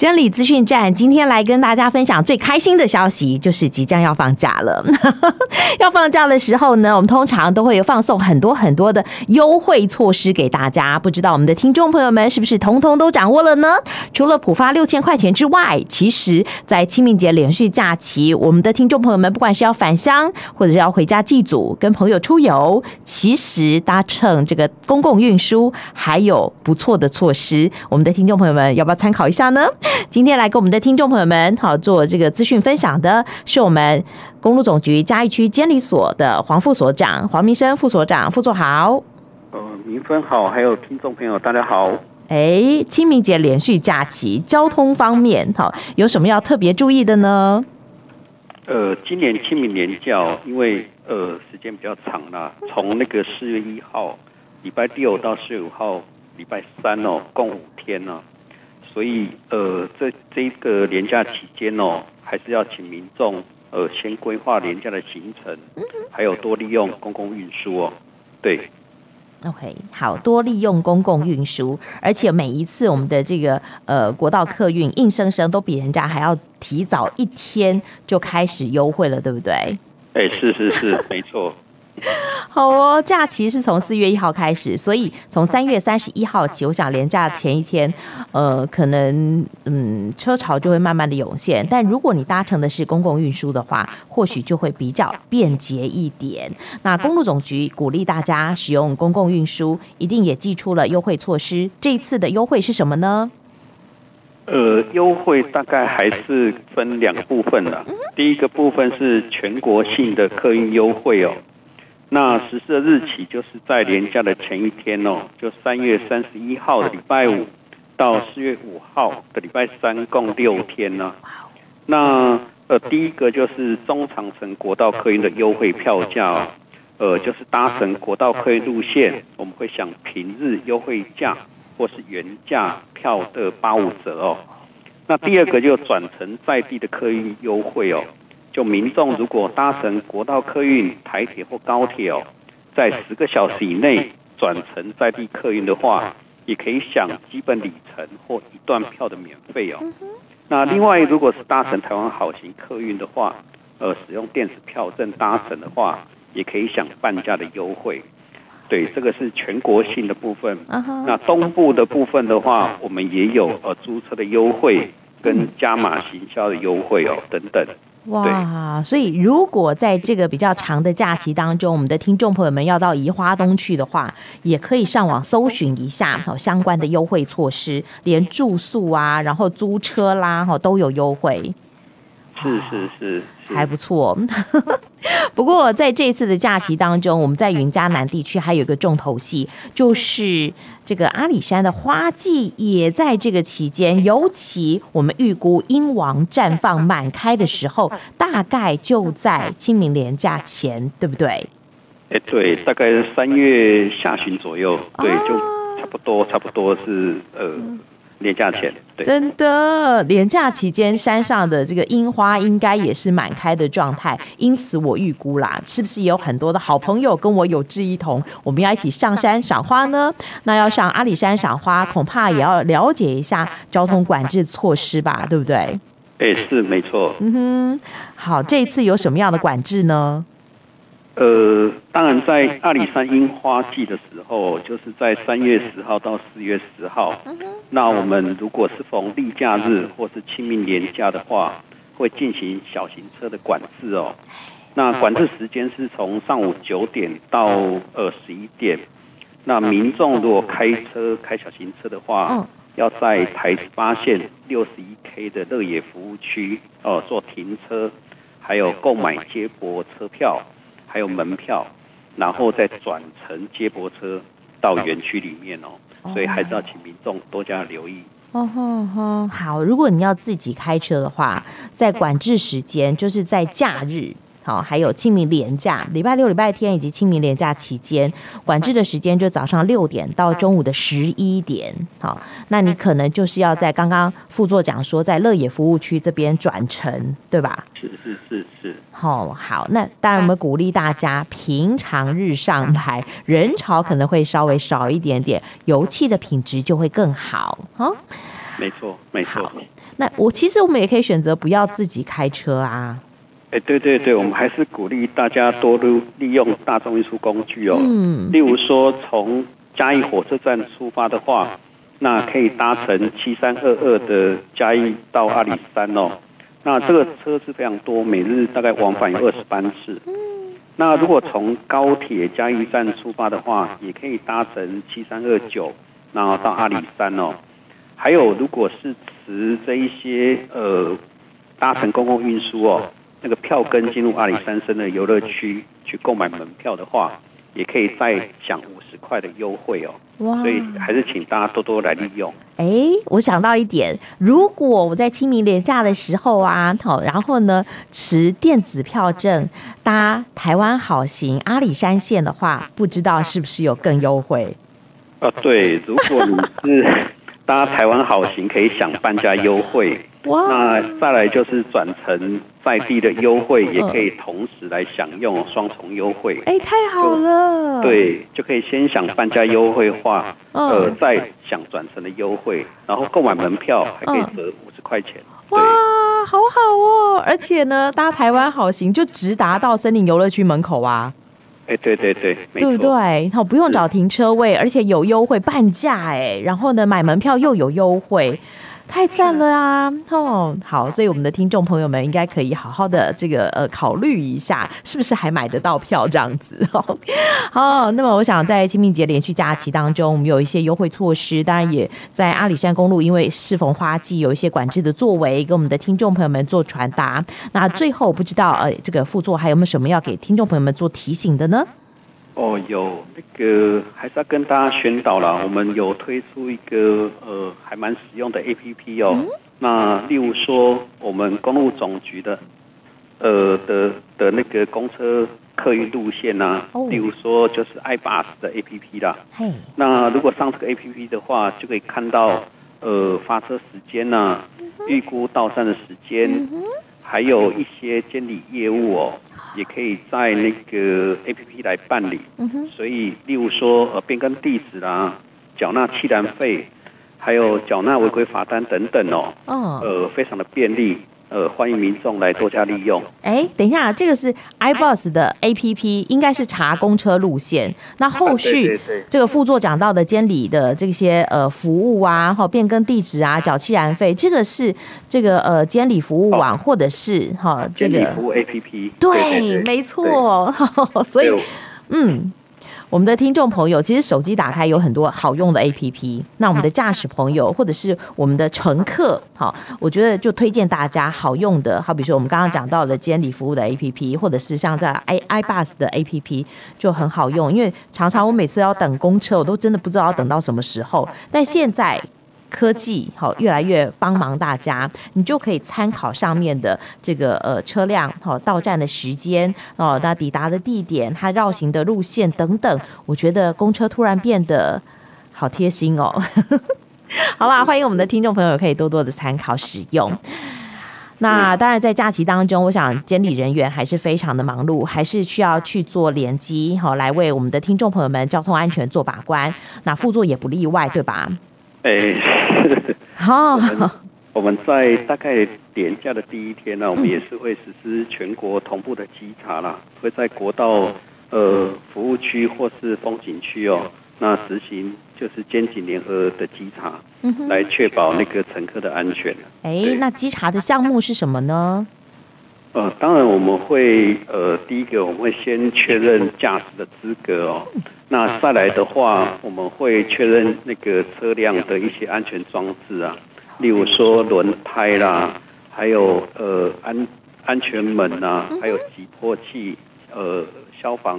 真理资讯站今天来跟大家分享最开心的消息，就是即将要放假了。要放假的时候呢，我们通常都会有放送很多很多的优惠措施给大家。不知道我们的听众朋友们是不是通通都掌握了呢？除了普发六千块钱之外，其实，在清明节连续假期，我们的听众朋友们不管是要返乡，或者是要回家祭祖、跟朋友出游，其实搭乘这个公共运输还有不错的措施。我们的听众朋友们要不要参考一下呢？今天来跟我们的听众朋友们好做这个资讯分享的是我们公路总局嘉义区监理所的黄副所长黄明生副所长，副所好。呃，明芬好，还有听众朋友大家好。哎，清明节连续假期，交通方面好有什么要特别注意的呢？呃，今年清明年假，因为呃时间比较长啦，从那个四月一号礼拜六到四月五号礼拜三哦，共五天呢。所以，呃，这这一个连假期间哦，还是要请民众呃先规划连假的行程，还有多利用公共运输哦。对，OK，好多利用公共运输，而且每一次我们的这个呃国道客运硬生生都比人家还要提早一天就开始优惠了，对不对？哎，是是是，没错。好哦，假期是从四月一号开始，所以从三月三十一号起，我想连假前一天，呃，可能嗯车潮就会慢慢的涌现。但如果你搭乘的是公共运输的话，或许就会比较便捷一点。那公路总局鼓励大家使用公共运输，一定也寄出了优惠措施。这一次的优惠是什么呢？呃，优惠大概还是分两个部分了。第一个部分是全国性的客运优惠哦。那实施的日期就是在连假的前一天哦，就三月三十一号的礼拜五到四月五号的礼拜三，共六天呢。那呃，第一个就是中长程国道客运的优惠票价哦，呃，就是搭乘国道客运路线，我们会享平日优惠价或是原价票的八五折哦。那第二个就转乘在地的客运优惠哦。就民众如果搭乘国道客运、台铁或高铁哦，在十个小时以内转乘在地客运的话，也可以享基本里程或一段票的免费哦。那另外，如果是搭乘台湾好行客运的话，呃，使用电子票证搭乘的话，也可以享半价的优惠。对，这个是全国性的部分。那东部的部分的话，我们也有呃租车的优惠跟加码行销的优惠哦，等等。哇，所以如果在这个比较长的假期当中，我们的听众朋友们要到宜花东去的话，也可以上网搜寻一下好相关的优惠措施，连住宿啊，然后租车啦哈都有优惠。是是是，是，还不错。不过在这次的假期当中，我们在云嘉南地区还有一个重头戏，就是这个阿里山的花季也在这个期间。尤其我们预估英王绽放满开的时候，大概就在清明连假前，对不对？哎，对，大概三月下旬左右，对，就差不多，差不多是呃。连假前，对，真的，连假期间山上的这个樱花应该也是满开的状态，因此我预估啦，是不是也有很多的好朋友跟我有志一同，我们要一起上山赏花呢？那要上阿里山赏花，恐怕也要了解一下交通管制措施吧，对不对？哎，是没错。嗯哼，好，这一次有什么样的管制呢？呃，当然，在阿里山樱花季的时候，就是在三月十号到四月十号。那我们如果是逢例假日或是清明年假的话，会进行小型车的管制哦。那管制时间是从上午九点到呃十一点。那民众如果开车开小型车的话，要在台八线六十一 K 的乐野服务区哦做停车，还有购买接驳车票。还有门票，然后再转乘接驳车到园区里面哦，所以还是要请民众多加留意。哦吼吼，好，如果你要自己开车的话，在管制时间就是在假日。好，还有清明连假，礼拜六、礼拜天以及清明连假期间，管制的时间就早上六点到中午的十一点。好，那你可能就是要在刚刚副座讲说，在乐野服务区这边转乘，对吧？是是是是。好，好，那当然我们鼓励大家平常日上来，人潮可能会稍微少一点点，油气的品质就会更好。好。没错，没错。那我其实我们也可以选择不要自己开车啊。哎，对对对，我们还是鼓励大家多利利用大众运输工具哦。嗯。例如说，从嘉义火车站出发的话，那可以搭乘七三二二的嘉义到阿里山哦。那这个车次非常多，每日大概往返有二十班次。嗯。那如果从高铁嘉义站出发的话，也可以搭乘七三二九，然后到阿里山哦。还有，如果是持这一些呃搭乘公共运输哦。那个票根进入阿里山森的游乐区去购买门票的话，也可以再享五十块的优惠哦。哇！所以还是请大家多多来利用。哎，我想到一点，如果我在清明连假的时候啊，好，然后呢持电子票证搭台湾好行阿里山线的话，不知道是不是有更优惠？啊，对，如果你是 搭台湾好行，可以享半价优惠。哇！那再来就是转乘在地的优惠，也可以同时来享用双重优惠。哎，太好了！对，就可以先享半价优惠话，呃，再享转乘的优惠，然后购买门票还可以折五十块钱。哇，好好哦！而且呢，搭台湾好行就直达到森林游乐区门口啊。哎，对对对，对不对？然后不用找停车位，而且有优惠半价哎，然后呢，买门票又有优惠。太赞了啊！哦，好，所以我们的听众朋友们应该可以好好的这个呃考虑一下，是不是还买得到票这样子？好，那么我想在清明节连续假期当中，我们有一些优惠措施，当然也在阿里山公路，因为适逢花季，有一些管制的作为，跟我们的听众朋友们做传达。那最后不知道呃，这个副座还有没有什么要给听众朋友们做提醒的呢？哦，有那个还是要跟大家宣导啦。我们有推出一个呃还蛮实用的 APP 哦。嗯、那例如说，我们公路总局的呃的的那个公车客运路线呐、啊，哦、例如说就是 iBus 的 APP 啦。嘿那如果上这个 APP 的话，就可以看到呃发车时间呐、啊，预估到站的时间，还有一些监理业务哦。也可以在那个 APP 来办理，嗯、哼所以例如说呃变更地址啦，缴纳契单费，还有缴纳违规罚单等等哦，哦呃非常的便利。呃，欢迎民众来多加利用。哎，等一下，这个是 iBus 的 APP，应该是查公车路线。那后续这个副座讲到的监理的这些呃服务啊，哈，变更地址啊，缴气燃费，这个是这个呃监理服务网，或者是哈这个服务 APP。对，没错。所以，嗯。我们的听众朋友，其实手机打开有很多好用的 APP。那我们的驾驶朋友，或者是我们的乘客，好，我觉得就推荐大家好用的，好比说我们刚刚讲到的监理服务的 APP，或者是像在 i iBus 的 APP 就很好用。因为常常我每次要等公车，我都真的不知道要等到什么时候。但现在。科技好，越来越帮忙大家，你就可以参考上面的这个呃车辆好到站的时间哦，那抵达的地点，它绕行的路线等等。我觉得公车突然变得好贴心哦。好啦，欢迎我们的听众朋友可以多多的参考使用。那当然，在假期当中，我想监理人员还是非常的忙碌，还是需要去做联机好，来为我们的听众朋友们交通安全做把关。那副座也不例外，对吧？哎，好，我们在大概点假的第一天呢，我们也是会实施全国同步的稽查啦，会在国道呃服务区或是风景区哦，那实行就是监警联合的稽查，来确保那个乘客的安全。哎，那稽查的项目是什么呢？呃，当然我们会呃，第一个我们会先确认驾驶的资格哦。那再来的话，我们会确认那个车辆的一些安全装置啊，例如说轮胎啦，还有呃安安全门啊，还有急迫器，呃消防。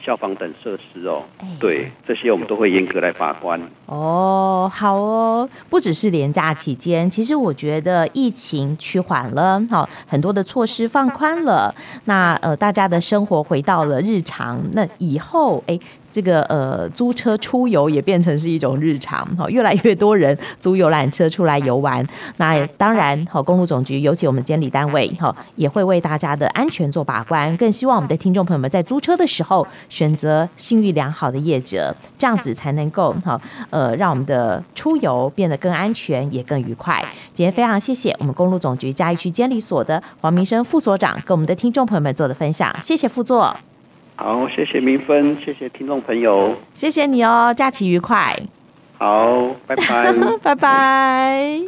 消防等设施哦，对，这些我们都会严格来把关。哦，好哦，不只是连假期间，其实我觉得疫情趋缓了，好，很多的措施放宽了，那呃，大家的生活回到了日常，那以后哎，这个呃租车出游也变成是一种日常，哈，越来越多人租游览车出来游玩。那当然，哈，公路总局尤其我们监理单位，哈，也会为大家的安全做把关。更希望我们的听众朋友们在租车的时候选择信誉良好的业者，这样子才能够哈呃让我们的出游变得更安全也更愉快。今天非常谢谢我们公路总局嘉义区监理所的黄明生副所长跟我们的听众朋友们做的分享，谢谢副座。好，谢谢明芬，谢谢听众朋友，谢谢你哦，假期愉快。好，拜拜，拜拜。